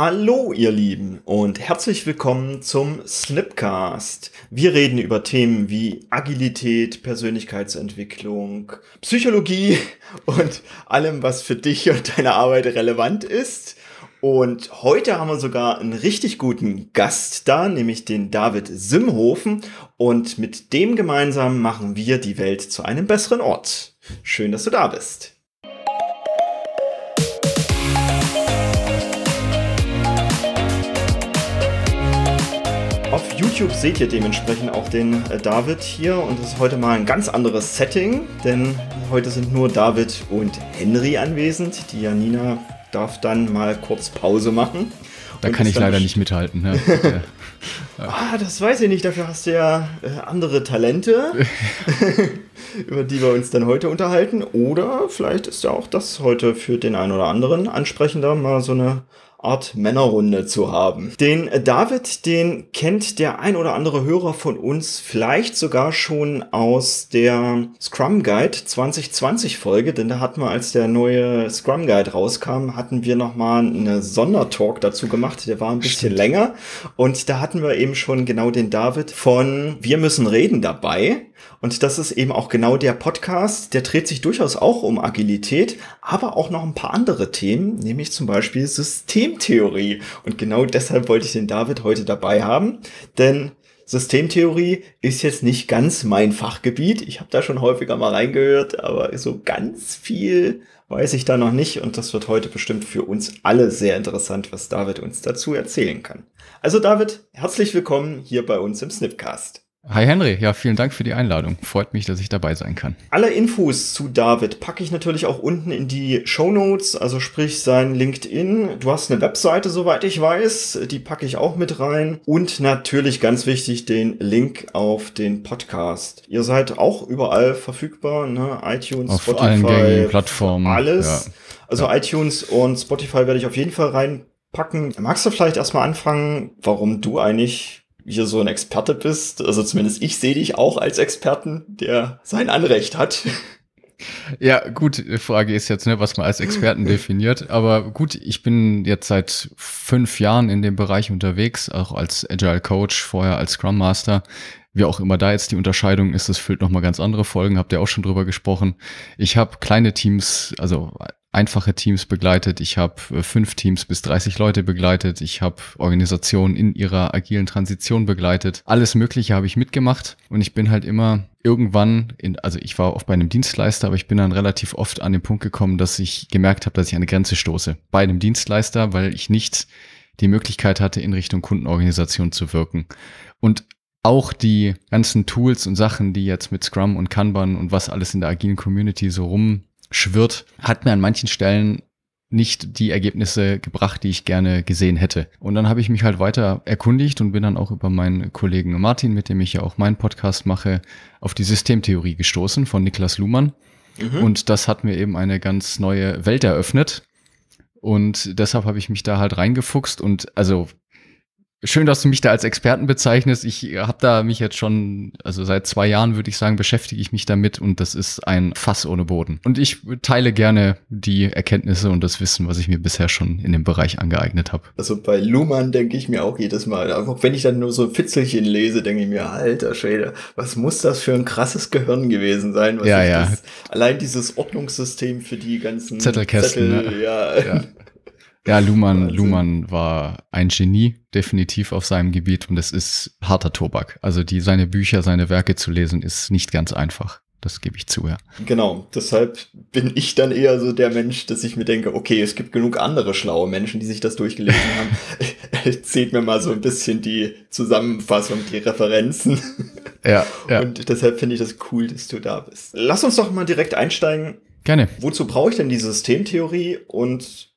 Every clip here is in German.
Hallo ihr Lieben und herzlich willkommen zum Snipcast. Wir reden über Themen wie Agilität, Persönlichkeitsentwicklung, Psychologie und allem, was für dich und deine Arbeit relevant ist. Und heute haben wir sogar einen richtig guten Gast da, nämlich den David Simhofen. Und mit dem gemeinsam machen wir die Welt zu einem besseren Ort. Schön, dass du da bist. YouTube seht ihr dementsprechend auch den äh, David hier und es ist heute mal ein ganz anderes Setting, denn heute sind nur David und Henry anwesend. Die Janina darf dann mal kurz Pause machen. Da kann ich leider nicht mithalten. Ne? ah, das weiß ich nicht. Dafür hast du ja äh, andere Talente, über die wir uns dann heute unterhalten. Oder vielleicht ist ja auch das heute für den einen oder anderen ansprechender, mal so eine Art Männerrunde zu haben. Den David, den kennt der ein oder andere Hörer von uns vielleicht sogar schon aus der Scrum Guide 2020 Folge, denn da hatten wir, als der neue Scrum Guide rauskam, hatten wir nochmal eine Sondertalk dazu gemacht. Der war ein bisschen länger und da hatten wir eben schon genau den David von Wir müssen reden dabei. Und das ist eben auch genau der Podcast, der dreht sich durchaus auch um Agilität, aber auch noch ein paar andere Themen, nämlich zum Beispiel Systemtheorie. Und genau deshalb wollte ich den David heute dabei haben, denn Systemtheorie ist jetzt nicht ganz mein Fachgebiet. Ich habe da schon häufiger mal reingehört, aber so ganz viel weiß ich da noch nicht und das wird heute bestimmt für uns alle sehr interessant, was David uns dazu erzählen kann. Also David, herzlich willkommen hier bei uns im Snipcast. Hi Henry, ja, vielen Dank für die Einladung. Freut mich, dass ich dabei sein kann. Alle Infos zu David packe ich natürlich auch unten in die Show Notes, also sprich sein LinkedIn. Du hast eine Webseite, soweit ich weiß, die packe ich auch mit rein. Und natürlich ganz wichtig den Link auf den Podcast. Ihr seid auch überall verfügbar, ne? iTunes, auf Spotify, allen gängigen Plattformen. Alles. Ja. Also ja. iTunes und Spotify werde ich auf jeden Fall reinpacken. Magst du vielleicht erstmal anfangen, warum du eigentlich hier so ein Experte bist. Also zumindest ich sehe dich auch als Experten, der sein Anrecht hat. Ja, gut, Frage ist jetzt, ne, was man als Experten definiert. Aber gut, ich bin jetzt seit fünf Jahren in dem Bereich unterwegs, auch als Agile Coach, vorher als Scrum Master. Wie auch immer da jetzt die Unterscheidung ist, das füllt nochmal ganz andere Folgen, habt ihr auch schon drüber gesprochen. Ich habe kleine Teams, also einfache Teams begleitet, ich habe äh, fünf Teams bis 30 Leute begleitet, ich habe Organisationen in ihrer agilen Transition begleitet. Alles Mögliche habe ich mitgemacht und ich bin halt immer irgendwann, in, also ich war oft bei einem Dienstleister, aber ich bin dann relativ oft an den Punkt gekommen, dass ich gemerkt habe, dass ich an eine Grenze stoße. Bei einem Dienstleister, weil ich nicht die Möglichkeit hatte, in Richtung Kundenorganisation zu wirken. Und auch die ganzen Tools und Sachen, die jetzt mit Scrum und Kanban und was alles in der agilen Community so rum schwirrt, hat mir an manchen Stellen nicht die Ergebnisse gebracht, die ich gerne gesehen hätte. Und dann habe ich mich halt weiter erkundigt und bin dann auch über meinen Kollegen Martin, mit dem ich ja auch meinen Podcast mache, auf die Systemtheorie gestoßen von Niklas Luhmann. Mhm. Und das hat mir eben eine ganz neue Welt eröffnet. Und deshalb habe ich mich da halt reingefuchst und also Schön, dass du mich da als Experten bezeichnest. Ich habe da mich jetzt schon, also seit zwei Jahren würde ich sagen, beschäftige ich mich damit und das ist ein Fass ohne Boden. Und ich teile gerne die Erkenntnisse und das Wissen, was ich mir bisher schon in dem Bereich angeeignet habe. Also bei Luhmann denke ich mir auch jedes Mal, auch wenn ich dann nur so Fitzelchen lese, denke ich mir, alter Schwede, was muss das für ein krasses Gehirn gewesen sein? ja, ja. Das, allein dieses Ordnungssystem für die ganzen Zettelkästen. Zettel, ne? ja. ja. Ja, Luhmann, Luhmann war ein Genie, definitiv auf seinem Gebiet und es ist harter Tobak. Also die, seine Bücher, seine Werke zu lesen, ist nicht ganz einfach. Das gebe ich zu, ja. Genau, deshalb bin ich dann eher so der Mensch, dass ich mir denke, okay, es gibt genug andere schlaue Menschen, die sich das durchgelesen haben. Zählt mir mal so ein bisschen die Zusammenfassung, die Referenzen. Ja, ja. Und deshalb finde ich das cool, dass du da bist. Lass uns doch mal direkt einsteigen. Gerne. Wozu brauche ich denn die Systemtheorie und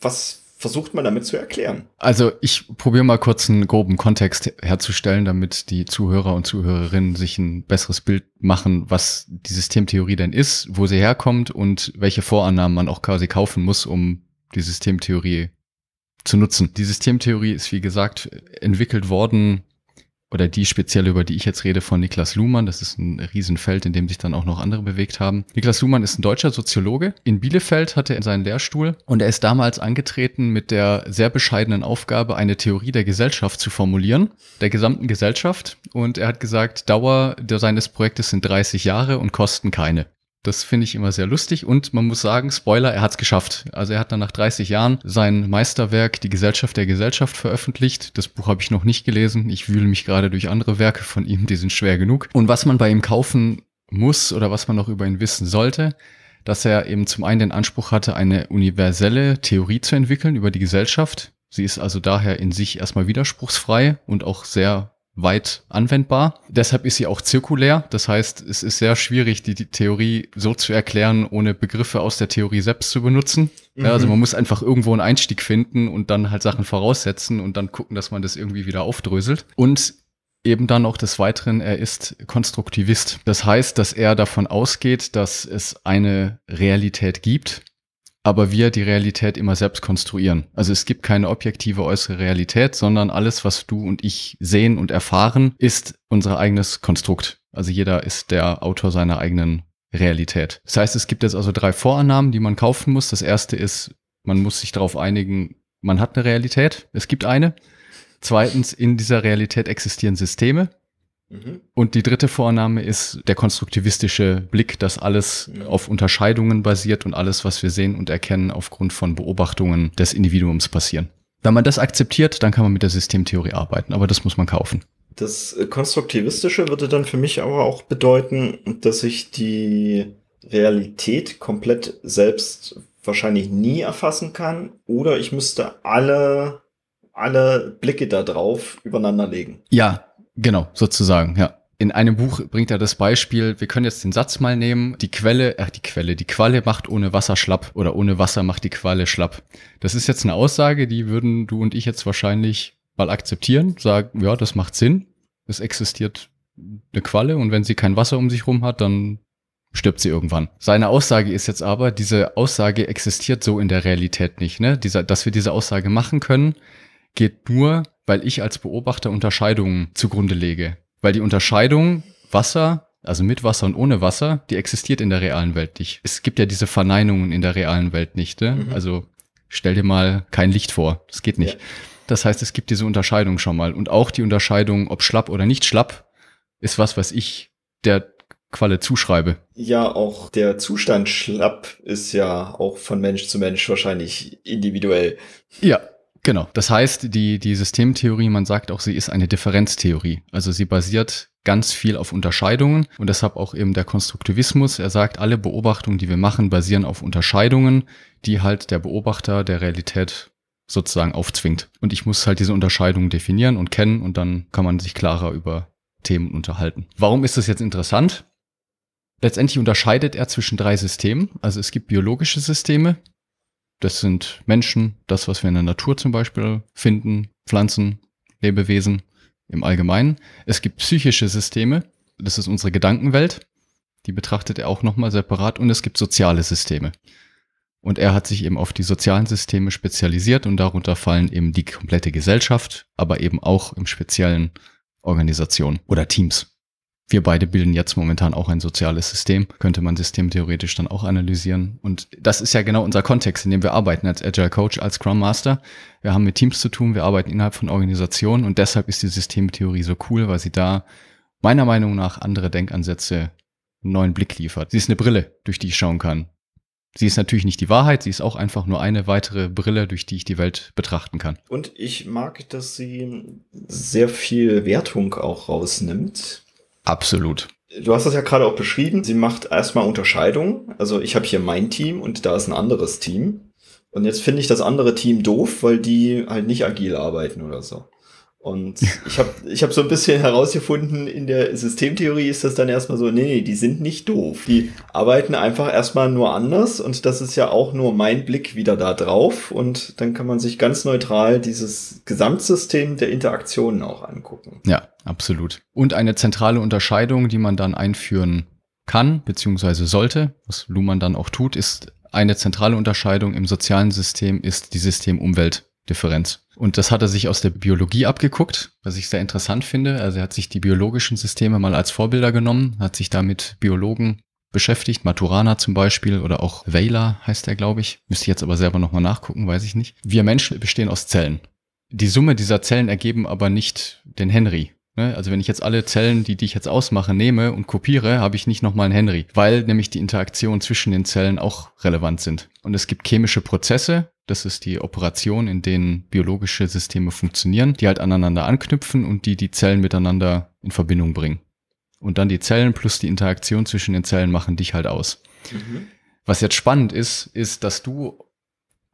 was versucht man damit zu erklären? Also ich probiere mal kurz einen groben Kontext herzustellen, damit die Zuhörer und Zuhörerinnen sich ein besseres Bild machen, was die Systemtheorie denn ist, wo sie herkommt und welche Vorannahmen man auch quasi kaufen muss, um die Systemtheorie zu nutzen. Die Systemtheorie ist, wie gesagt, entwickelt worden oder die spezielle, über die ich jetzt rede, von Niklas Luhmann. Das ist ein Riesenfeld, in dem sich dann auch noch andere bewegt haben. Niklas Luhmann ist ein deutscher Soziologe. In Bielefeld hatte er seinen Lehrstuhl und er ist damals angetreten mit der sehr bescheidenen Aufgabe, eine Theorie der Gesellschaft zu formulieren, der gesamten Gesellschaft. Und er hat gesagt, Dauer seines Projektes sind 30 Jahre und kosten keine. Das finde ich immer sehr lustig und man muss sagen, Spoiler, er hat es geschafft. Also er hat dann nach 30 Jahren sein Meisterwerk Die Gesellschaft der Gesellschaft veröffentlicht. Das Buch habe ich noch nicht gelesen. Ich wühle mich gerade durch andere Werke von ihm, die sind schwer genug. Und was man bei ihm kaufen muss oder was man noch über ihn wissen sollte, dass er eben zum einen den Anspruch hatte, eine universelle Theorie zu entwickeln über die Gesellschaft. Sie ist also daher in sich erstmal widerspruchsfrei und auch sehr weit anwendbar. Deshalb ist sie auch zirkulär. Das heißt, es ist sehr schwierig, die, die Theorie so zu erklären, ohne Begriffe aus der Theorie selbst zu benutzen. Mhm. Ja, also man muss einfach irgendwo einen Einstieg finden und dann halt Sachen voraussetzen und dann gucken, dass man das irgendwie wieder aufdröselt. Und eben dann auch des Weiteren, er ist Konstruktivist. Das heißt, dass er davon ausgeht, dass es eine Realität gibt, aber wir die Realität immer selbst konstruieren. Also es gibt keine objektive äußere Realität, sondern alles, was du und ich sehen und erfahren, ist unser eigenes Konstrukt. Also jeder ist der Autor seiner eigenen Realität. Das heißt, es gibt jetzt also drei Vorannahmen, die man kaufen muss. Das erste ist, man muss sich darauf einigen, man hat eine Realität, es gibt eine. Zweitens, in dieser Realität existieren Systeme. Mhm. Und die dritte Vorname ist der konstruktivistische Blick, dass alles ja. auf Unterscheidungen basiert und alles, was wir sehen und erkennen, aufgrund von Beobachtungen des Individuums passieren. Wenn man das akzeptiert, dann kann man mit der Systemtheorie arbeiten, aber das muss man kaufen. Das Konstruktivistische würde dann für mich aber auch bedeuten, dass ich die Realität komplett selbst wahrscheinlich nie erfassen kann oder ich müsste alle, alle Blicke da drauf übereinander legen. Ja, Genau, sozusagen, ja. In einem Buch bringt er das Beispiel, wir können jetzt den Satz mal nehmen, die Quelle, ach die Quelle, die Qualle macht ohne Wasser schlapp oder ohne Wasser macht die Qualle schlapp. Das ist jetzt eine Aussage, die würden du und ich jetzt wahrscheinlich mal akzeptieren, sagen, ja, das macht Sinn. Es existiert eine Qualle und wenn sie kein Wasser um sich rum hat, dann stirbt sie irgendwann. Seine Aussage ist jetzt aber, diese Aussage existiert so in der Realität nicht, ne? Dieser, dass wir diese Aussage machen können, geht nur, weil ich als Beobachter Unterscheidungen zugrunde lege. Weil die Unterscheidung Wasser, also mit Wasser und ohne Wasser, die existiert in der realen Welt nicht. Es gibt ja diese Verneinungen in der realen Welt nicht. Ne? Mhm. Also stell dir mal kein Licht vor. Das geht nicht. Ja. Das heißt, es gibt diese Unterscheidung schon mal. Und auch die Unterscheidung, ob schlapp oder nicht schlapp, ist was, was ich der Qualle zuschreibe. Ja, auch der Zustand schlapp ist ja auch von Mensch zu Mensch wahrscheinlich individuell. Ja, Genau. Das heißt, die, die Systemtheorie, man sagt auch, sie ist eine Differenztheorie. Also sie basiert ganz viel auf Unterscheidungen und deshalb auch eben der Konstruktivismus. Er sagt, alle Beobachtungen, die wir machen, basieren auf Unterscheidungen, die halt der Beobachter der Realität sozusagen aufzwingt. Und ich muss halt diese Unterscheidungen definieren und kennen und dann kann man sich klarer über Themen unterhalten. Warum ist das jetzt interessant? Letztendlich unterscheidet er zwischen drei Systemen. Also es gibt biologische Systeme, das sind Menschen, das, was wir in der Natur zum Beispiel finden, Pflanzen, Lebewesen im Allgemeinen. Es gibt psychische Systeme, das ist unsere Gedankenwelt, die betrachtet er auch nochmal separat und es gibt soziale Systeme. Und er hat sich eben auf die sozialen Systeme spezialisiert und darunter fallen eben die komplette Gesellschaft, aber eben auch im speziellen Organisationen oder Teams. Wir beide bilden jetzt momentan auch ein soziales System, könnte man systemtheoretisch dann auch analysieren. Und das ist ja genau unser Kontext, in dem wir arbeiten als Agile Coach, als Scrum Master. Wir haben mit Teams zu tun, wir arbeiten innerhalb von Organisationen und deshalb ist die Systemtheorie so cool, weil sie da meiner Meinung nach andere Denkansätze einen neuen Blick liefert. Sie ist eine Brille, durch die ich schauen kann. Sie ist natürlich nicht die Wahrheit, sie ist auch einfach nur eine weitere Brille, durch die ich die Welt betrachten kann. Und ich mag, dass sie sehr viel Wertung auch rausnimmt Absolut. Du hast das ja gerade auch beschrieben. Sie macht erstmal Unterscheidungen. Also ich habe hier mein Team und da ist ein anderes Team. Und jetzt finde ich das andere Team doof, weil die halt nicht agil arbeiten oder so. Und ich habe ich hab so ein bisschen herausgefunden, in der Systemtheorie ist das dann erstmal so, nee, nee, die sind nicht doof. Die arbeiten einfach erstmal nur anders und das ist ja auch nur mein Blick wieder da drauf und dann kann man sich ganz neutral dieses Gesamtsystem der Interaktionen auch angucken. Ja, absolut. Und eine zentrale Unterscheidung, die man dann einführen kann, beziehungsweise sollte, was Luhmann dann auch tut, ist eine zentrale Unterscheidung im sozialen System ist die System-Umwelt Differenz. Und das hat er sich aus der Biologie abgeguckt, was ich sehr interessant finde. Also er hat sich die biologischen Systeme mal als Vorbilder genommen, hat sich damit Biologen beschäftigt, Maturana zum Beispiel oder auch Weyler heißt er, glaube ich. Müsste ich jetzt aber selber nochmal nachgucken, weiß ich nicht. Wir Menschen bestehen aus Zellen. Die Summe dieser Zellen ergeben aber nicht den Henry. Ne? Also wenn ich jetzt alle Zellen, die, die ich jetzt ausmache, nehme und kopiere, habe ich nicht nochmal einen Henry, weil nämlich die Interaktion zwischen den Zellen auch relevant sind. Und es gibt chemische Prozesse, das ist die Operation, in denen biologische Systeme funktionieren, die halt aneinander anknüpfen und die die Zellen miteinander in Verbindung bringen. Und dann die Zellen plus die Interaktion zwischen den Zellen machen dich halt aus. Mhm. Was jetzt spannend ist, ist, dass du,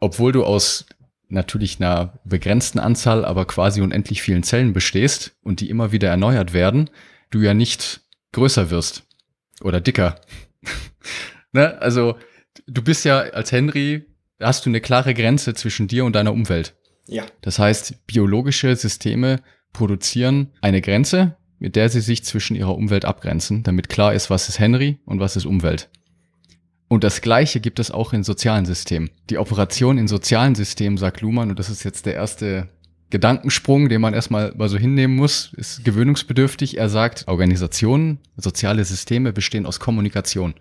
obwohl du aus natürlich einer begrenzten Anzahl, aber quasi unendlich vielen Zellen bestehst und die immer wieder erneuert werden, du ja nicht größer wirst oder dicker. ne? Also du bist ja als Henry, hast du eine klare Grenze zwischen dir und deiner Umwelt. Ja. Das heißt, biologische Systeme produzieren eine Grenze, mit der sie sich zwischen ihrer Umwelt abgrenzen, damit klar ist, was ist Henry und was ist Umwelt. Und das Gleiche gibt es auch in sozialen Systemen. Die Operation in sozialen Systemen, sagt Luhmann, und das ist jetzt der erste Gedankensprung, den man erstmal mal so hinnehmen muss, ist gewöhnungsbedürftig. Er sagt, Organisationen, soziale Systeme bestehen aus Kommunikation.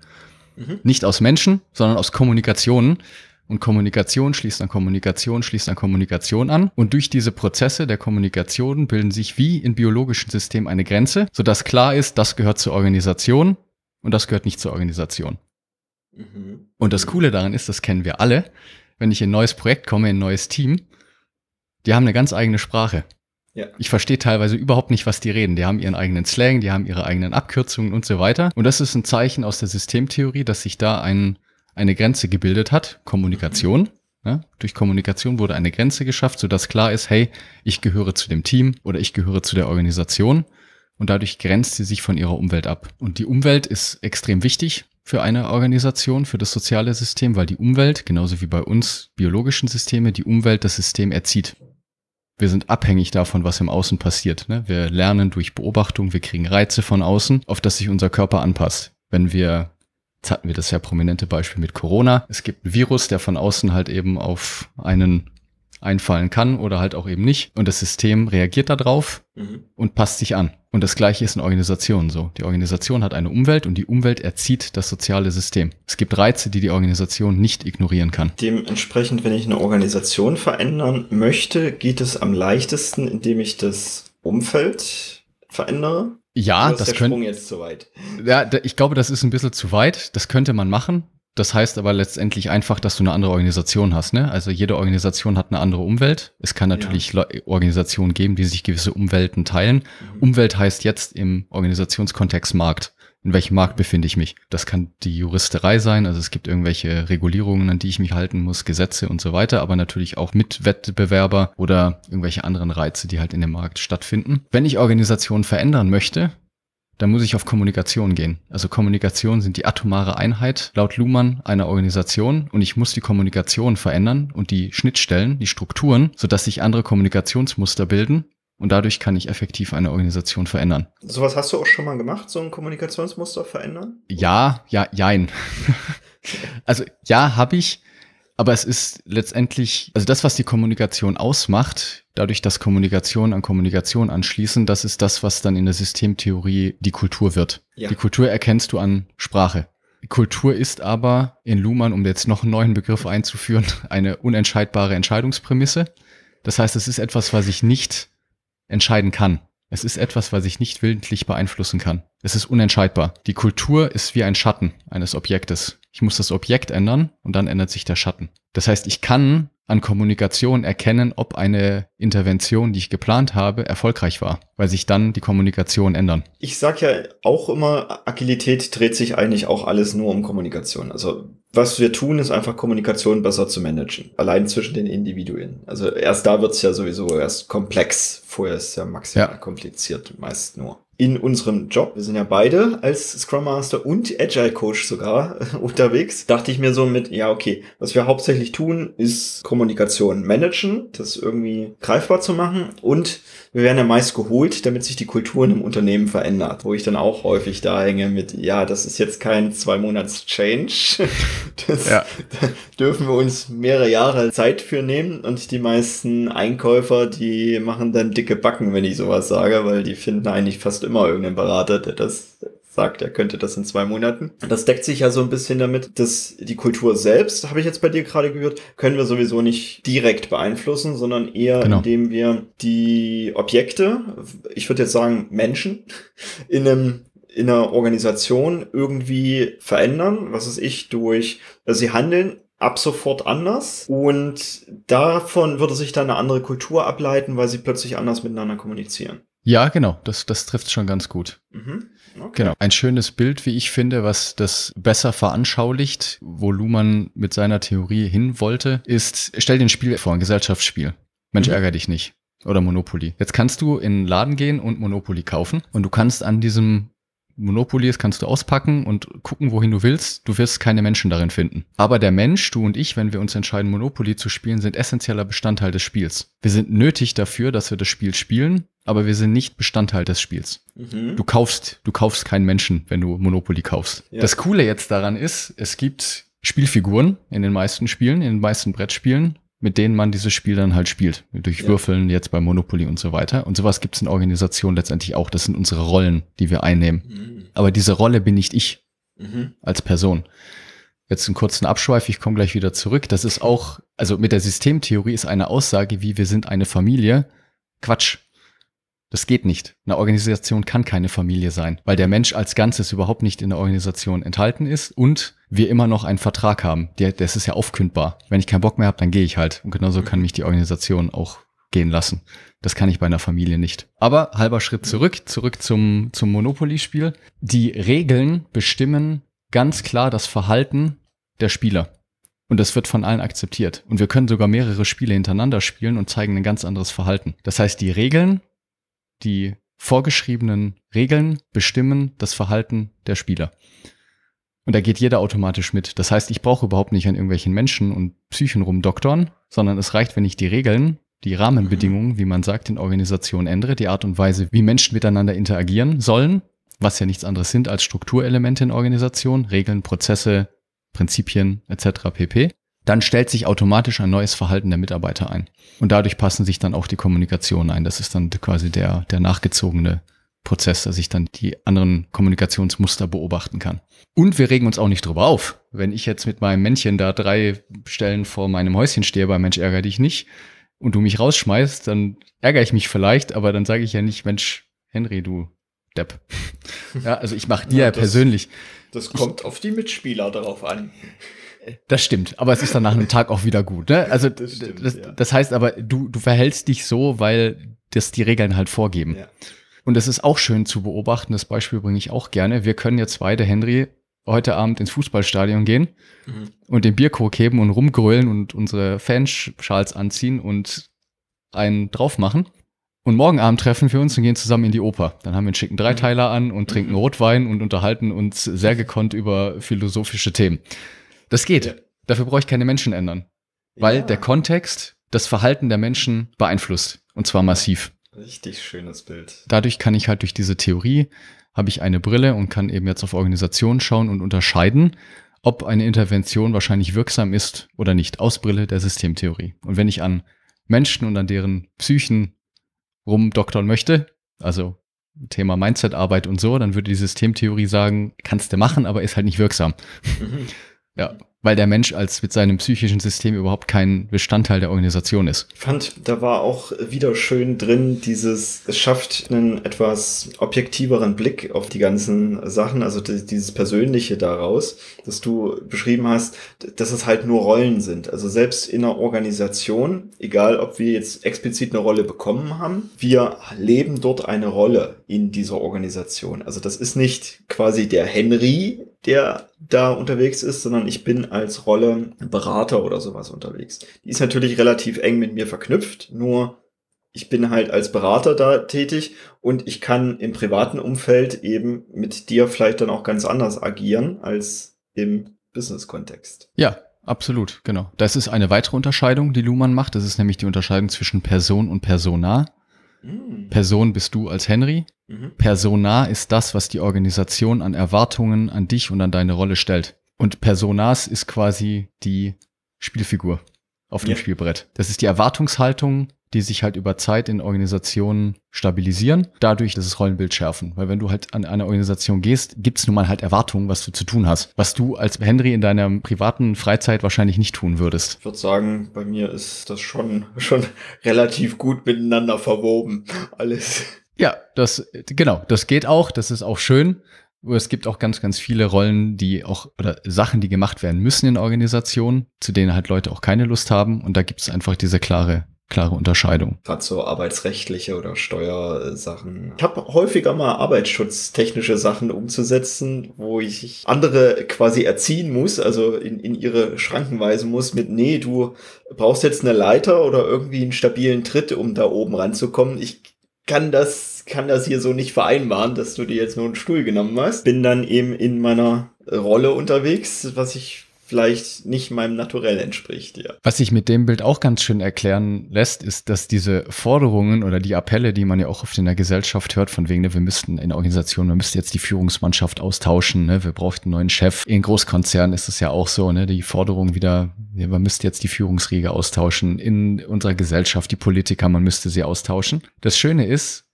Mhm. Nicht aus Menschen, sondern aus Kommunikationen. Und Kommunikation schließt an Kommunikation, schließt an Kommunikation an. Und durch diese Prozesse der Kommunikation bilden sich wie in biologischen Systemen eine Grenze, sodass klar ist, das gehört zur Organisation und das gehört nicht zur Organisation. Mhm. Und das Coole daran ist, das kennen wir alle, wenn ich in ein neues Projekt komme, in ein neues Team, die haben eine ganz eigene Sprache. Ja. Ich verstehe teilweise überhaupt nicht, was die reden. Die haben ihren eigenen Slang, die haben ihre eigenen Abkürzungen und so weiter. Und das ist ein Zeichen aus der Systemtheorie, dass sich da ein eine Grenze gebildet hat, Kommunikation. Mhm. Ja, durch Kommunikation wurde eine Grenze geschafft, sodass klar ist, hey, ich gehöre zu dem Team oder ich gehöre zu der Organisation und dadurch grenzt sie sich von ihrer Umwelt ab. Und die Umwelt ist extrem wichtig für eine Organisation, für das soziale System, weil die Umwelt, genauso wie bei uns biologischen Systeme, die Umwelt das System erzieht. Wir sind abhängig davon, was im Außen passiert. Ne? Wir lernen durch Beobachtung, wir kriegen Reize von außen, auf das sich unser Körper anpasst. Wenn wir Jetzt hatten wir das ja prominente Beispiel mit Corona. Es gibt ein Virus, der von außen halt eben auf einen einfallen kann oder halt auch eben nicht. Und das System reagiert darauf mhm. und passt sich an. Und das gleiche ist in Organisationen so. Die Organisation hat eine Umwelt und die Umwelt erzieht das soziale System. Es gibt Reize, die die Organisation nicht ignorieren kann. Dementsprechend, wenn ich eine Organisation verändern möchte, geht es am leichtesten, indem ich das Umfeld verändere. Ja, das, könnte. jetzt zu weit. Ja, ich glaube, das ist ein bisschen zu weit. Das könnte man machen. Das heißt aber letztendlich einfach, dass du eine andere Organisation hast. Ne? Also jede Organisation hat eine andere Umwelt. Es kann natürlich ja. Organisationen geben, die sich gewisse Umwelten teilen. Mhm. Umwelt heißt jetzt im Organisationskontext Markt in welchem Markt befinde ich mich. Das kann die Juristerei sein, also es gibt irgendwelche Regulierungen, an die ich mich halten muss, Gesetze und so weiter, aber natürlich auch Mitwettbewerber oder irgendwelche anderen Reize, die halt in dem Markt stattfinden. Wenn ich Organisationen verändern möchte, dann muss ich auf Kommunikation gehen. Also Kommunikation sind die atomare Einheit laut Luhmann einer Organisation und ich muss die Kommunikation verändern und die Schnittstellen, die Strukturen, sodass sich andere Kommunikationsmuster bilden und dadurch kann ich effektiv eine Organisation verändern. Sowas hast du auch schon mal gemacht, so ein Kommunikationsmuster verändern? Ja, ja, jein. also ja, habe ich. Aber es ist letztendlich, also das, was die Kommunikation ausmacht, dadurch, dass Kommunikation an Kommunikation anschließen, das ist das, was dann in der Systemtheorie die Kultur wird. Ja. Die Kultur erkennst du an Sprache. Kultur ist aber in Luhmann, um jetzt noch einen neuen Begriff einzuführen, eine unentscheidbare Entscheidungsprämisse. Das heißt, es ist etwas, was ich nicht entscheiden kann. Es ist etwas, was ich nicht willentlich beeinflussen kann. Es ist unentscheidbar. Die Kultur ist wie ein Schatten eines Objektes. Ich muss das Objekt ändern und dann ändert sich der Schatten. Das heißt, ich kann an Kommunikation erkennen, ob eine Intervention, die ich geplant habe, erfolgreich war, weil sich dann die Kommunikation ändern. Ich sag ja auch immer, Agilität dreht sich eigentlich auch alles nur um Kommunikation. Also was wir tun, ist einfach Kommunikation besser zu managen. Allein zwischen den Individuen. Also erst da wird's ja sowieso erst komplex. Vorher ist es ja maximal ja. kompliziert, meist nur. In unserem Job, wir sind ja beide als Scrum Master und Agile Coach sogar unterwegs, dachte ich mir so mit, ja, okay, was wir hauptsächlich tun, ist Kommunikation managen, das irgendwie greifbar zu machen und wir werden ja meist geholt, damit sich die Kulturen im Unternehmen verändert, wo ich dann auch häufig da hänge mit, ja, das ist jetzt kein zwei Monats Change. Das, ja. Da dürfen wir uns mehrere Jahre Zeit für nehmen und die meisten Einkäufer, die machen dann dicke Backen, wenn ich sowas sage, weil die finden eigentlich fast immer irgendeinen Berater, der das sagt, er könnte das in zwei Monaten. Das deckt sich ja so ein bisschen damit, dass die Kultur selbst, habe ich jetzt bei dir gerade gehört, können wir sowieso nicht direkt beeinflussen, sondern eher genau. indem wir die Objekte, ich würde jetzt sagen Menschen, in einem in einer Organisation irgendwie verändern, was ist ich, durch, also sie handeln ab sofort anders und davon würde sich dann eine andere Kultur ableiten, weil sie plötzlich anders miteinander kommunizieren. Ja, genau, das, das trifft schon ganz gut. Mhm. Okay. Genau. Ein schönes Bild, wie ich finde, was das besser veranschaulicht, wo Luhmann mit seiner Theorie hin wollte, ist, stell dir ein Spiel vor, ein Gesellschaftsspiel. Mensch, mhm. ärger dich nicht. Oder Monopoly. Jetzt kannst du in den Laden gehen und Monopoly kaufen und du kannst an diesem Monopoly ist, kannst du auspacken und gucken, wohin du willst. Du wirst keine Menschen darin finden. Aber der Mensch, du und ich, wenn wir uns entscheiden, Monopoly zu spielen, sind essentieller Bestandteil des Spiels. Wir sind nötig dafür, dass wir das Spiel spielen, aber wir sind nicht Bestandteil des Spiels. Mhm. Du kaufst, du kaufst keinen Menschen, wenn du Monopoly kaufst. Ja. Das Coole jetzt daran ist, es gibt Spielfiguren in den meisten Spielen, in den meisten Brettspielen, mit denen man dieses Spiel dann halt spielt. Durch ja. Würfeln, jetzt bei Monopoly und so weiter. Und sowas gibt es in Organisationen letztendlich auch. Das sind unsere Rollen, die wir einnehmen. Mhm. Aber diese Rolle bin nicht ich mhm. als Person. Jetzt einen kurzen Abschweif, ich komme gleich wieder zurück. Das ist auch, also mit der Systemtheorie ist eine Aussage wie wir sind eine Familie. Quatsch. Das geht nicht. Eine Organisation kann keine Familie sein, weil der Mensch als Ganzes überhaupt nicht in der Organisation enthalten ist und wir immer noch einen Vertrag haben. Der, das ist ja aufkündbar. Wenn ich keinen Bock mehr habe, dann gehe ich halt. Und genauso kann mich die Organisation auch gehen lassen. Das kann ich bei einer Familie nicht. Aber halber Schritt zurück, zurück zum, zum Monopoly-Spiel. Die Regeln bestimmen ganz klar das Verhalten der Spieler. Und das wird von allen akzeptiert. Und wir können sogar mehrere Spiele hintereinander spielen und zeigen ein ganz anderes Verhalten. Das heißt, die Regeln die vorgeschriebenen Regeln bestimmen das Verhalten der Spieler. Und da geht jeder automatisch mit. Das heißt, ich brauche überhaupt nicht an irgendwelchen Menschen und Psychen rumdoktern, sondern es reicht, wenn ich die Regeln, die Rahmenbedingungen, wie man sagt, in Organisationen ändere, die Art und Weise, wie Menschen miteinander interagieren sollen, was ja nichts anderes sind als Strukturelemente in Organisationen, Regeln, Prozesse, Prinzipien etc. pp dann stellt sich automatisch ein neues Verhalten der Mitarbeiter ein. Und dadurch passen sich dann auch die Kommunikationen ein. Das ist dann quasi der, der nachgezogene Prozess, dass ich dann die anderen Kommunikationsmuster beobachten kann. Und wir regen uns auch nicht drüber auf. Wenn ich jetzt mit meinem Männchen da drei Stellen vor meinem Häuschen stehe, bei Mensch ärgere dich nicht, und du mich rausschmeißt, dann ärgere ich mich vielleicht, aber dann sage ich ja nicht, Mensch, Henry, du Depp. Ja, also ich mache dir ja, das, persönlich. Das kommt ich, auf die Mitspieler darauf an. Das stimmt, aber es ist dann nach einem Tag auch wieder gut. Ne? Also das, stimmt, das, ja. das, heißt aber, du, du verhältst dich so, weil das die Regeln halt vorgeben. Ja. Und es ist auch schön zu beobachten, das Beispiel bringe ich auch gerne. Wir können jetzt beide, Henry, heute Abend ins Fußballstadion gehen mhm. und den Bierkrug heben und rumgrölen und unsere Fanschals anziehen und einen drauf machen. Und morgen Abend treffen wir uns und gehen zusammen in die Oper. Dann haben wir einen schicken Dreiteiler an und trinken mhm. Rotwein und unterhalten uns sehr gekonnt über philosophische Themen. Das geht. Ja. Dafür brauche ich keine Menschen ändern. Weil ja. der Kontext das Verhalten der Menschen beeinflusst. Und zwar massiv. Richtig schönes Bild. Dadurch kann ich halt durch diese Theorie, habe ich eine Brille und kann eben jetzt auf Organisationen schauen und unterscheiden, ob eine Intervention wahrscheinlich wirksam ist oder nicht, aus Brille der Systemtheorie. Und wenn ich an Menschen und an deren Psychen rumdoktern möchte, also Thema Mindset-Arbeit und so, dann würde die Systemtheorie sagen, kannst du machen, aber ist halt nicht wirksam. Ja, weil der Mensch als mit seinem psychischen System überhaupt kein Bestandteil der Organisation ist. Ich fand, da war auch wieder schön drin, dieses, es schafft einen etwas objektiveren Blick auf die ganzen Sachen, also dieses Persönliche daraus, dass du beschrieben hast, dass es halt nur Rollen sind. Also selbst in einer Organisation, egal ob wir jetzt explizit eine Rolle bekommen haben, wir leben dort eine Rolle in dieser Organisation. Also das ist nicht quasi der Henry, der da unterwegs ist, sondern ich bin als Rolle Berater oder sowas unterwegs. Die ist natürlich relativ eng mit mir verknüpft, nur ich bin halt als Berater da tätig und ich kann im privaten Umfeld eben mit dir vielleicht dann auch ganz anders agieren als im Business-Kontext. Ja, absolut, genau. Das ist eine weitere Unterscheidung, die Luhmann macht. Das ist nämlich die Unterscheidung zwischen Person und Persona. Mhm. Person bist du als Henry. Mhm. Persona ist das, was die Organisation an Erwartungen an dich und an deine Rolle stellt. Und Personas ist quasi die Spielfigur auf dem ja. Spielbrett. Das ist die Erwartungshaltung, die sich halt über Zeit in Organisationen stabilisieren, dadurch das Rollenbild schärfen. Weil wenn du halt an eine Organisation gehst, gibt's nun mal halt Erwartungen, was du zu tun hast, was du als Henry in deiner privaten Freizeit wahrscheinlich nicht tun würdest. Ich würde sagen, bei mir ist das schon, schon relativ gut miteinander verwoben, alles. Ja, das, genau, das geht auch, das ist auch schön. Es gibt auch ganz, ganz viele Rollen, die auch, oder Sachen, die gemacht werden müssen in Organisationen, zu denen halt Leute auch keine Lust haben. Und da gibt es einfach diese klare klare Unterscheidung. Gerade so arbeitsrechtliche oder Steuersachen. Ich habe häufiger mal arbeitsschutztechnische Sachen umzusetzen, wo ich andere quasi erziehen muss, also in, in ihre Schranken weisen muss mit, nee, du brauchst jetzt eine Leiter oder irgendwie einen stabilen Tritt, um da oben ranzukommen. Ich kann das, kann das hier so nicht vereinbaren, dass du dir jetzt nur einen Stuhl genommen hast. Bin dann eben in meiner Rolle unterwegs, was ich vielleicht nicht meinem Naturell entspricht, ja. Was sich mit dem Bild auch ganz schön erklären lässt, ist, dass diese Forderungen oder die Appelle, die man ja auch oft in der Gesellschaft hört, von wegen, ne, wir müssten in Organisationen, wir müssten jetzt die Führungsmannschaft austauschen, ne, wir brauchten einen neuen Chef. In Großkonzernen ist es ja auch so, ne, die Forderung wieder, ja, man müsste jetzt die Führungsriege austauschen. In unserer Gesellschaft, die Politiker, man müsste sie austauschen. Das Schöne ist,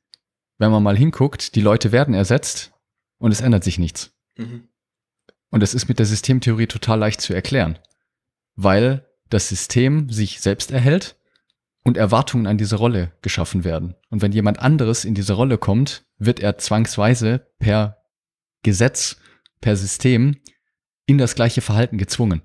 wenn man mal hinguckt, die Leute werden ersetzt und es ändert sich nichts. Mhm. Und das ist mit der Systemtheorie total leicht zu erklären, weil das System sich selbst erhält und Erwartungen an diese Rolle geschaffen werden. Und wenn jemand anderes in diese Rolle kommt, wird er zwangsweise per Gesetz, per System in das gleiche Verhalten gezwungen.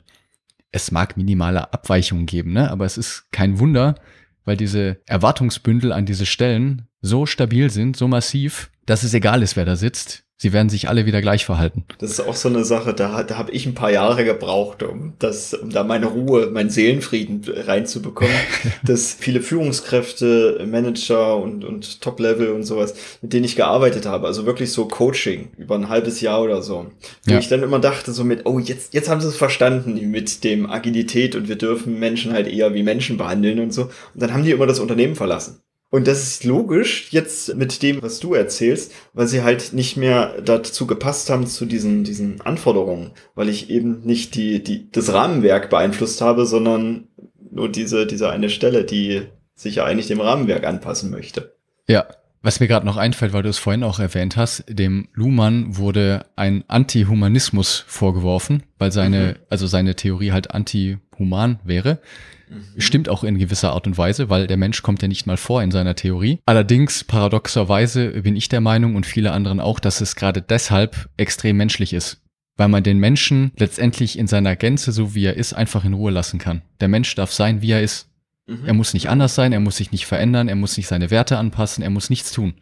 Es mag minimale Abweichungen geben, ne? aber es ist kein Wunder, weil diese Erwartungsbündel an diese Stellen so stabil sind, so massiv, dass es egal ist, wer da sitzt. Sie werden sich alle wieder gleich verhalten. Das ist auch so eine Sache, da, da habe ich ein paar Jahre gebraucht, um das, um da meine Ruhe, meinen Seelenfrieden reinzubekommen. dass viele Führungskräfte, Manager und, und Top-Level und sowas, mit denen ich gearbeitet habe, also wirklich so Coaching über ein halbes Jahr oder so, wo ja. ich dann immer dachte, so mit, oh, jetzt, jetzt haben sie es verstanden mit dem Agilität und wir dürfen Menschen halt eher wie Menschen behandeln und so. Und dann haben die immer das Unternehmen verlassen. Und das ist logisch jetzt mit dem, was du erzählst, weil sie halt nicht mehr dazu gepasst haben zu diesen, diesen Anforderungen, weil ich eben nicht die, die, das Rahmenwerk beeinflusst habe, sondern nur diese, diese eine Stelle, die sich ja eigentlich dem Rahmenwerk anpassen möchte. Ja, was mir gerade noch einfällt, weil du es vorhin auch erwähnt hast, dem Luhmann wurde ein Antihumanismus vorgeworfen, weil seine, mhm. also seine Theorie halt antihuman wäre. Mhm. Stimmt auch in gewisser Art und Weise, weil der Mensch kommt ja nicht mal vor in seiner Theorie. Allerdings, paradoxerweise bin ich der Meinung und viele anderen auch, dass es gerade deshalb extrem menschlich ist. Weil man den Menschen letztendlich in seiner Gänze, so wie er ist, einfach in Ruhe lassen kann. Der Mensch darf sein, wie er ist. Mhm. Er muss nicht anders sein, er muss sich nicht verändern, er muss nicht seine Werte anpassen, er muss nichts tun.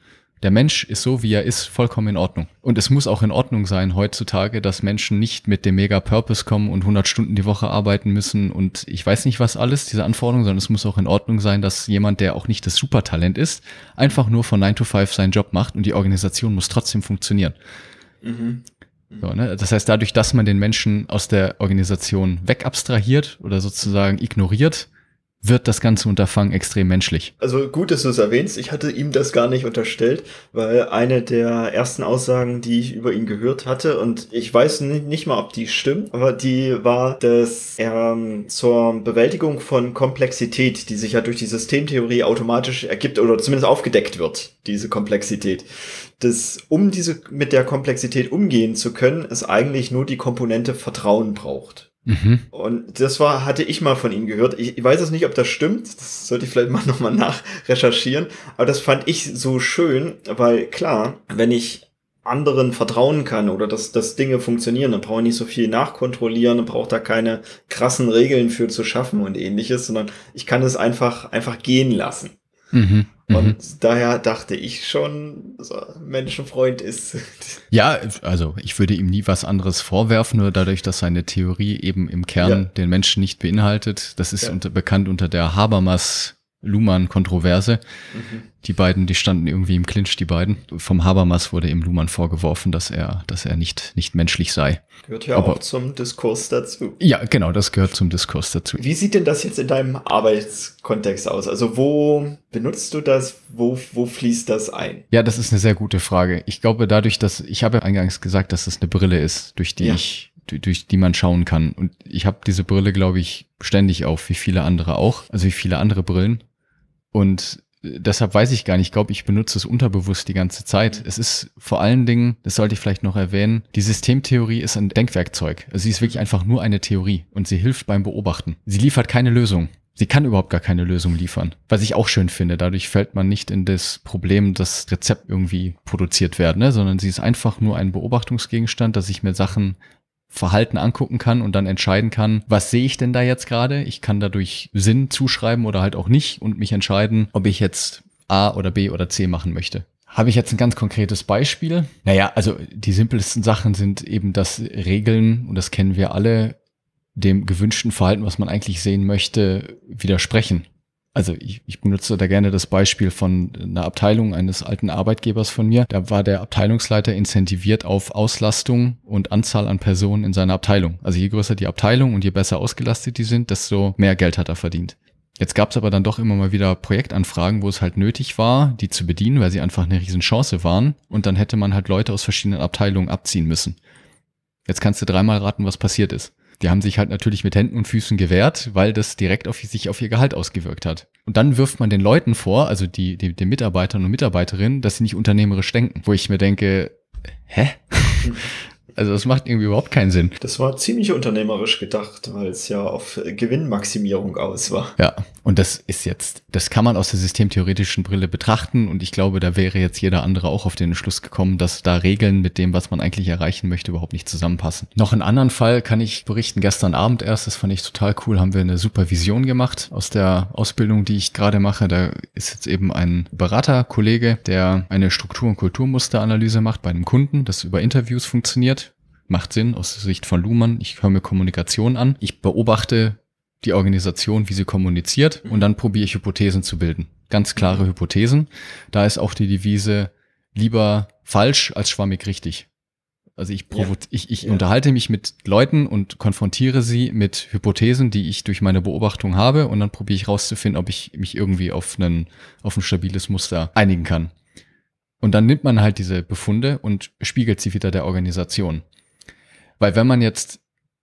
Der Mensch ist so, wie er ist, vollkommen in Ordnung. Und es muss auch in Ordnung sein heutzutage, dass Menschen nicht mit dem Mega-Purpose kommen und 100 Stunden die Woche arbeiten müssen und ich weiß nicht was alles, diese Anforderungen, sondern es muss auch in Ordnung sein, dass jemand, der auch nicht das Supertalent ist, einfach nur von 9 to 5 seinen Job macht und die Organisation muss trotzdem funktionieren. Mhm. So, ne? Das heißt, dadurch, dass man den Menschen aus der Organisation wegabstrahiert oder sozusagen ignoriert, wird das ganze Unterfangen extrem menschlich. Also gut, dass du es erwähnst. Ich hatte ihm das gar nicht unterstellt, weil eine der ersten Aussagen, die ich über ihn gehört hatte, und ich weiß nicht, mal, ob die stimmt, aber die war, dass er ähm, zur Bewältigung von Komplexität, die sich ja durch die Systemtheorie automatisch ergibt oder zumindest aufgedeckt wird, diese Komplexität, dass um diese mit der Komplexität umgehen zu können, es eigentlich nur die Komponente Vertrauen braucht. Mhm. Und das war, hatte ich mal von ihm gehört. Ich, ich weiß es nicht, ob das stimmt. Das sollte ich vielleicht mal nochmal nachrecherchieren. Aber das fand ich so schön, weil klar, wenn ich anderen vertrauen kann oder dass, dass Dinge funktionieren, dann brauche ich nicht so viel nachkontrollieren, dann braucht da keine krassen Regeln für zu schaffen und ähnliches, sondern ich kann es einfach, einfach gehen lassen. Mhm. Und mhm. daher dachte ich schon, so Menschenfreund ist. Ja, also ich würde ihm nie was anderes vorwerfen, nur dadurch, dass seine Theorie eben im Kern ja. den Menschen nicht beinhaltet. Das ist ja. unter, bekannt unter der Habermas Luhmann-Kontroverse. Mhm. Die beiden, die standen irgendwie im Clinch, die beiden. Vom Habermas wurde ihm Luhmann vorgeworfen, dass er, dass er nicht, nicht menschlich sei. Gehört ja Aber, auch zum Diskurs dazu. Ja, genau, das gehört zum Diskurs dazu. Wie sieht denn das jetzt in deinem Arbeitskontext aus? Also wo benutzt du das? Wo, wo fließt das ein? Ja, das ist eine sehr gute Frage. Ich glaube, dadurch, dass, ich habe eingangs gesagt, dass es eine Brille ist, durch die ja. ich durch die man schauen kann. Und ich habe diese Brille, glaube ich, ständig auf, wie viele andere auch, also wie viele andere Brillen. Und deshalb weiß ich gar nicht, ich glaube, ich benutze es unterbewusst die ganze Zeit. Es ist vor allen Dingen, das sollte ich vielleicht noch erwähnen, die Systemtheorie ist ein Denkwerkzeug. Also sie ist wirklich einfach nur eine Theorie und sie hilft beim Beobachten. Sie liefert keine Lösung. Sie kann überhaupt gar keine Lösung liefern, was ich auch schön finde. Dadurch fällt man nicht in das Problem, dass Rezept irgendwie produziert werden, ne? sondern sie ist einfach nur ein Beobachtungsgegenstand, dass ich mir Sachen Verhalten angucken kann und dann entscheiden kann, was sehe ich denn da jetzt gerade? Ich kann dadurch Sinn zuschreiben oder halt auch nicht und mich entscheiden, ob ich jetzt A oder B oder C machen möchte. Habe ich jetzt ein ganz konkretes Beispiel? Naja, also die simpelsten Sachen sind eben, dass Regeln, und das kennen wir alle, dem gewünschten Verhalten, was man eigentlich sehen möchte, widersprechen also ich, ich benutze da gerne das Beispiel von einer Abteilung eines alten Arbeitgebers von mir. Da war der Abteilungsleiter incentiviert auf Auslastung und Anzahl an Personen in seiner Abteilung. Also je größer die Abteilung und je besser ausgelastet die sind, desto mehr Geld hat er verdient. Jetzt gab es aber dann doch immer mal wieder Projektanfragen, wo es halt nötig war, die zu bedienen, weil sie einfach eine Riesenchance waren. Und dann hätte man halt Leute aus verschiedenen Abteilungen abziehen müssen. Jetzt kannst du dreimal raten, was passiert ist. Die haben sich halt natürlich mit Händen und Füßen gewehrt, weil das direkt auf sich auf ihr Gehalt ausgewirkt hat. Und dann wirft man den Leuten vor, also die, die, den Mitarbeitern und Mitarbeiterinnen, dass sie nicht unternehmerisch denken. Wo ich mir denke, hä? Also das macht irgendwie überhaupt keinen Sinn. Das war ziemlich unternehmerisch gedacht, weil es ja auf Gewinnmaximierung aus war. Ja, und das ist jetzt, das kann man aus der systemtheoretischen Brille betrachten und ich glaube, da wäre jetzt jeder andere auch auf den Entschluss gekommen, dass da Regeln mit dem, was man eigentlich erreichen möchte, überhaupt nicht zusammenpassen. Noch einen anderen Fall kann ich berichten. Gestern Abend erst, das fand ich total cool, haben wir eine Supervision gemacht aus der Ausbildung, die ich gerade mache. Da ist jetzt eben ein Beraterkollege, der eine Struktur- und Kulturmusteranalyse macht bei einem Kunden, das über Interviews funktioniert macht Sinn aus Sicht von Luhmann. Ich höre mir Kommunikation an. Ich beobachte die Organisation, wie sie kommuniziert und dann probiere ich Hypothesen zu bilden. Ganz klare Hypothesen. Da ist auch die Devise lieber falsch als schwammig richtig. Also ich, ja. ich, ich ja. unterhalte mich mit Leuten und konfrontiere sie mit Hypothesen, die ich durch meine Beobachtung habe und dann probiere ich rauszufinden, ob ich mich irgendwie auf, einen, auf ein stabiles Muster einigen kann. Und dann nimmt man halt diese Befunde und spiegelt sie wieder der Organisation. Weil wenn man jetzt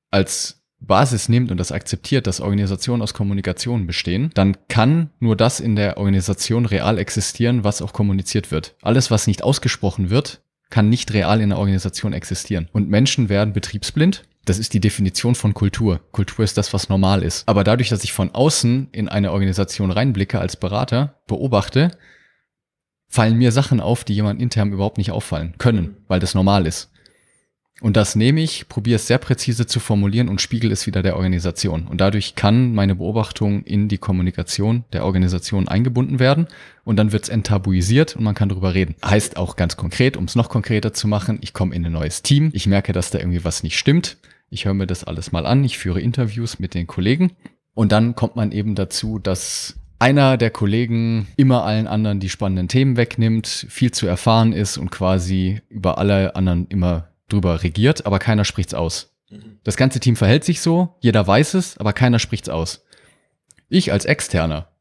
als Basis nimmt und das akzeptiert, dass Organisationen aus Kommunikation bestehen, dann kann nur das in der Organisation real existieren, was auch kommuniziert wird. Alles, was nicht ausgesprochen wird, kann nicht real in der Organisation existieren. Und Menschen werden betriebsblind. Das ist die Definition von Kultur. Kultur ist das, was normal ist. Aber dadurch, dass ich von außen in eine Organisation reinblicke als Berater, beobachte, fallen mir Sachen auf, die jemand intern überhaupt nicht auffallen können, weil das normal ist. Und das nehme ich, probiere es sehr präzise zu formulieren und spiegel es wieder der Organisation. Und dadurch kann meine Beobachtung in die Kommunikation der Organisation eingebunden werden und dann wird es enttabuisiert und man kann darüber reden. Heißt auch ganz konkret, um es noch konkreter zu machen, ich komme in ein neues Team, ich merke, dass da irgendwie was nicht stimmt, ich höre mir das alles mal an, ich führe Interviews mit den Kollegen und dann kommt man eben dazu, dass einer der Kollegen immer allen anderen die spannenden Themen wegnimmt, viel zu erfahren ist und quasi über alle anderen immer drüber regiert, aber keiner spricht's aus. Mhm. Das ganze Team verhält sich so, jeder weiß es, aber keiner spricht's aus. Ich als Externer,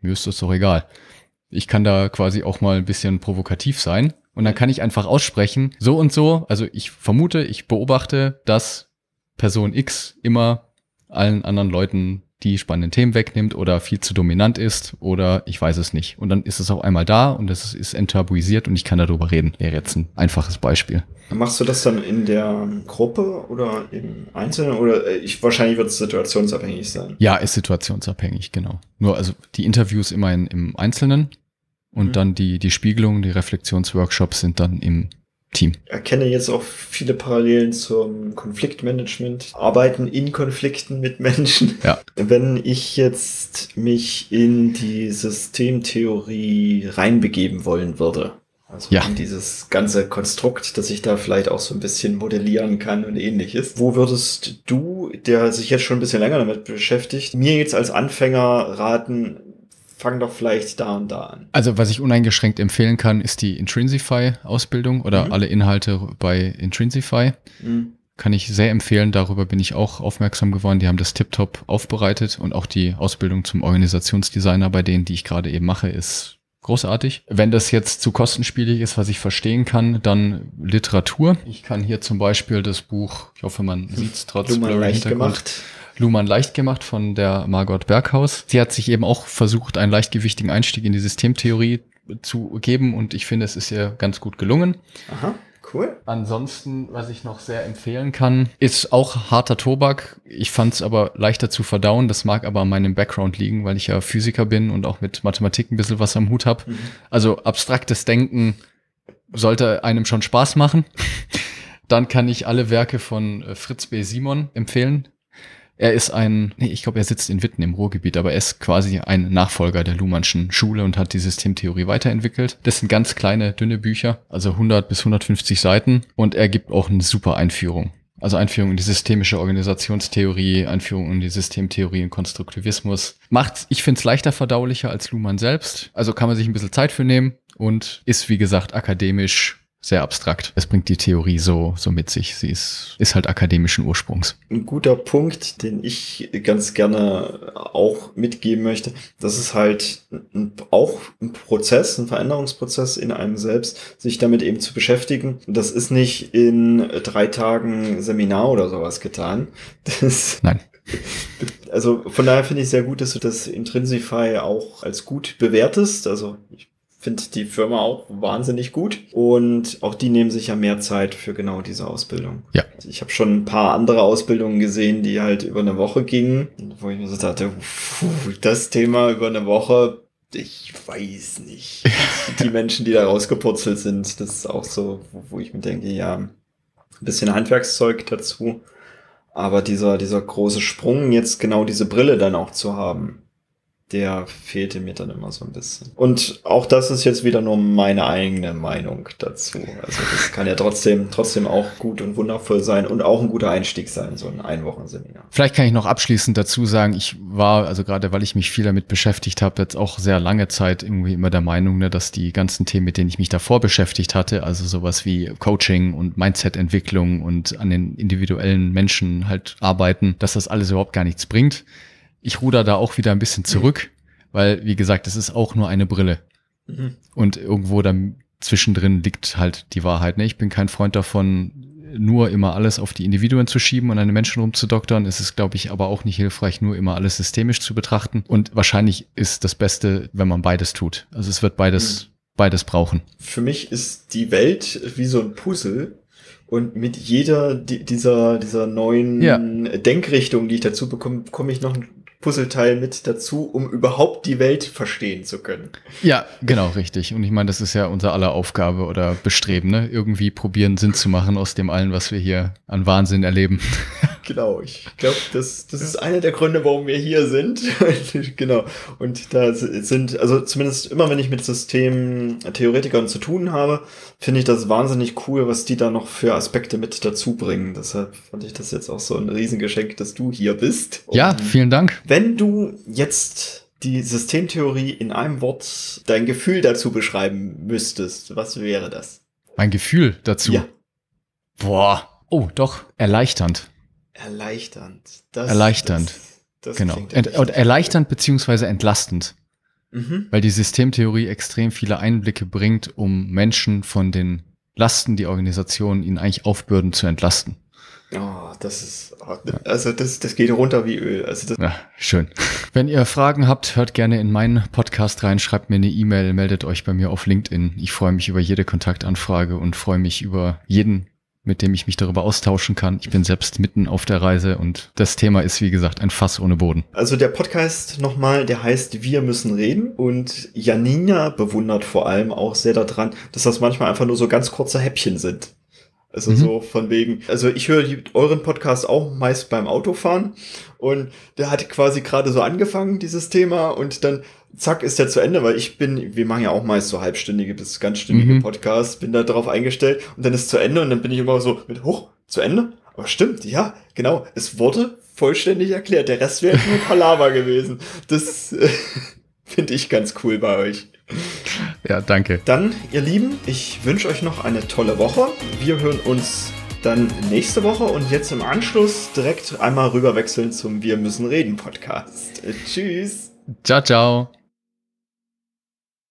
mir ist das doch egal. Ich kann da quasi auch mal ein bisschen provokativ sein und dann kann ich einfach aussprechen, so und so, also ich vermute, ich beobachte, dass Person X immer allen anderen Leuten die spannenden Themen wegnimmt oder viel zu dominant ist oder ich weiß es nicht. Und dann ist es auch einmal da und es ist enttabuisiert und ich kann darüber reden. Wäre jetzt ein einfaches Beispiel. Machst du das dann in der Gruppe oder im Einzelnen oder äh, ich, wahrscheinlich wird es situationsabhängig sein? Ja, ist situationsabhängig, genau. Nur also die Interviews immer in, im Einzelnen und mhm. dann die, die Spiegelung, die Reflexionsworkshops sind dann im Team. Erkenne jetzt auch viele Parallelen zum Konfliktmanagement. Arbeiten in Konflikten mit Menschen. Ja. Wenn ich jetzt mich in die Systemtheorie reinbegeben wollen würde, also ja. in dieses ganze Konstrukt, dass ich da vielleicht auch so ein bisschen modellieren kann und ähnliches. Wo würdest du, der sich jetzt schon ein bisschen länger damit beschäftigt, mir jetzt als Anfänger raten, fang doch vielleicht da und da an. Also was ich uneingeschränkt empfehlen kann, ist die Intrinsify-Ausbildung oder mhm. alle Inhalte bei Intrinsify. Mhm. Kann ich sehr empfehlen. Darüber bin ich auch aufmerksam geworden. Die haben das tiptop aufbereitet und auch die Ausbildung zum Organisationsdesigner bei denen, die ich gerade eben mache, ist großartig. Wenn das jetzt zu kostenspielig ist, was ich verstehen kann, dann Literatur. Ich kann hier zum Beispiel das Buch, ich hoffe, man sieht es trotz Blurry. Gemacht. Luhmann leicht gemacht von der Margot Berghaus. Sie hat sich eben auch versucht, einen leichtgewichtigen Einstieg in die Systemtheorie zu geben und ich finde, es ist ihr ganz gut gelungen. Aha. Cool. Ansonsten, was ich noch sehr empfehlen kann, ist auch harter Tobak. Ich fand es aber leichter zu verdauen. Das mag aber an meinem Background liegen, weil ich ja Physiker bin und auch mit Mathematik ein bisschen was am Hut habe. Mhm. Also abstraktes Denken sollte einem schon Spaß machen. Dann kann ich alle Werke von äh, Fritz B. Simon empfehlen. Er ist ein, nee, ich glaube, er sitzt in Witten im Ruhrgebiet, aber er ist quasi ein Nachfolger der Luhmannschen Schule und hat die Systemtheorie weiterentwickelt. Das sind ganz kleine, dünne Bücher, also 100 bis 150 Seiten und er gibt auch eine super Einführung. Also Einführung in die systemische Organisationstheorie, Einführung in die Systemtheorie und Konstruktivismus. Macht, ich finde es leichter verdaulicher als Luhmann selbst. Also kann man sich ein bisschen Zeit für nehmen und ist, wie gesagt, akademisch sehr abstrakt. Es bringt die Theorie so, so mit sich. Sie ist, ist halt akademischen Ursprungs. Ein guter Punkt, den ich ganz gerne auch mitgeben möchte, das ist halt ein, auch ein Prozess, ein Veränderungsprozess in einem selbst, sich damit eben zu beschäftigen. Das ist nicht in drei Tagen Seminar oder sowas getan. Das Nein. Also von daher finde ich sehr gut, dass du das Intrinsify auch als gut bewertest. Also ich finde die Firma auch wahnsinnig gut und auch die nehmen sich ja mehr Zeit für genau diese Ausbildung. Ja. Ich habe schon ein paar andere Ausbildungen gesehen, die halt über eine Woche gingen, wo ich mir so dachte, das Thema über eine Woche, ich weiß nicht. die Menschen, die da rausgepurzelt sind, das ist auch so, wo ich mir denke, ja, ein bisschen Handwerkszeug dazu. Aber dieser, dieser große Sprung, jetzt genau diese Brille dann auch zu haben, der fehlte mir dann immer so ein bisschen. Und auch das ist jetzt wieder nur meine eigene Meinung dazu. Also das kann ja trotzdem, trotzdem auch gut und wundervoll sein und auch ein guter Einstieg sein, so ein Einwochenseminar. Vielleicht kann ich noch abschließend dazu sagen, ich war, also gerade weil ich mich viel damit beschäftigt habe, jetzt auch sehr lange Zeit irgendwie immer der Meinung, ne, dass die ganzen Themen, mit denen ich mich davor beschäftigt hatte, also sowas wie Coaching und Mindset-Entwicklung und an den individuellen Menschen halt arbeiten, dass das alles überhaupt gar nichts bringt ich ruder da auch wieder ein bisschen zurück, mhm. weil, wie gesagt, es ist auch nur eine Brille. Mhm. Und irgendwo dann zwischendrin liegt halt die Wahrheit. Ne? Ich bin kein Freund davon, nur immer alles auf die Individuen zu schieben und an den Menschen rumzudoktern. Es ist, glaube ich, aber auch nicht hilfreich, nur immer alles systemisch zu betrachten. Und wahrscheinlich ist das Beste, wenn man beides tut. Also es wird beides, mhm. beides brauchen. Für mich ist die Welt wie so ein Puzzle. Und mit jeder dieser, dieser neuen ja. Denkrichtung, die ich dazu bekomme, komme ich noch ein Puzzleteil mit dazu, um überhaupt die Welt verstehen zu können. Ja, genau, richtig. Und ich meine, das ist ja unser aller Aufgabe oder Bestreben, ne? Irgendwie probieren, Sinn zu machen aus dem allen, was wir hier an Wahnsinn erleben. Genau, ich glaube, das, das ist einer der Gründe, warum wir hier sind. genau. Und da sind, also zumindest immer, wenn ich mit Systemtheoretikern zu tun habe, finde ich das wahnsinnig cool, was die da noch für Aspekte mit dazu bringen. Deshalb fand ich das jetzt auch so ein Riesengeschenk, dass du hier bist. Und ja, vielen Dank. Wenn du jetzt die Systemtheorie in einem Wort dein Gefühl dazu beschreiben müsstest, was wäre das? Mein Gefühl dazu? Ja. Boah. Oh, doch, erleichternd. Erleichternd. Das, erleichternd. Das, das genau. Ent, erleichternd beziehungsweise entlastend. Mhm. Weil die Systemtheorie extrem viele Einblicke bringt, um Menschen von den Lasten, die Organisationen ihnen eigentlich aufbürden, zu entlasten. Oh, das ist, also das, das geht runter wie Öl. Also das ja, schön. Wenn ihr Fragen habt, hört gerne in meinen Podcast rein, schreibt mir eine E-Mail, meldet euch bei mir auf LinkedIn. Ich freue mich über jede Kontaktanfrage und freue mich über jeden mit dem ich mich darüber austauschen kann. Ich bin selbst mitten auf der Reise und das Thema ist, wie gesagt, ein Fass ohne Boden. Also der Podcast nochmal, der heißt Wir müssen reden und Janina bewundert vor allem auch sehr daran, dass das manchmal einfach nur so ganz kurze Häppchen sind. Also mhm. so von wegen, also ich höre euren Podcast auch meist beim Autofahren und der hat quasi gerade so angefangen, dieses Thema und dann zack ist der zu Ende, weil ich bin, wir machen ja auch meist so halbstündige bis ganzstündige mhm. Podcasts, bin da drauf eingestellt und dann ist zu Ende und dann bin ich immer so mit, hoch, zu Ende? Aber stimmt, ja, genau, es wurde vollständig erklärt, der Rest wäre nur Palaver gewesen. Das, Finde ich ganz cool bei euch. Ja, danke. Dann, ihr Lieben, ich wünsche euch noch eine tolle Woche. Wir hören uns dann nächste Woche und jetzt im Anschluss direkt einmal rüberwechseln zum Wir müssen reden Podcast. Tschüss. Ciao, ciao.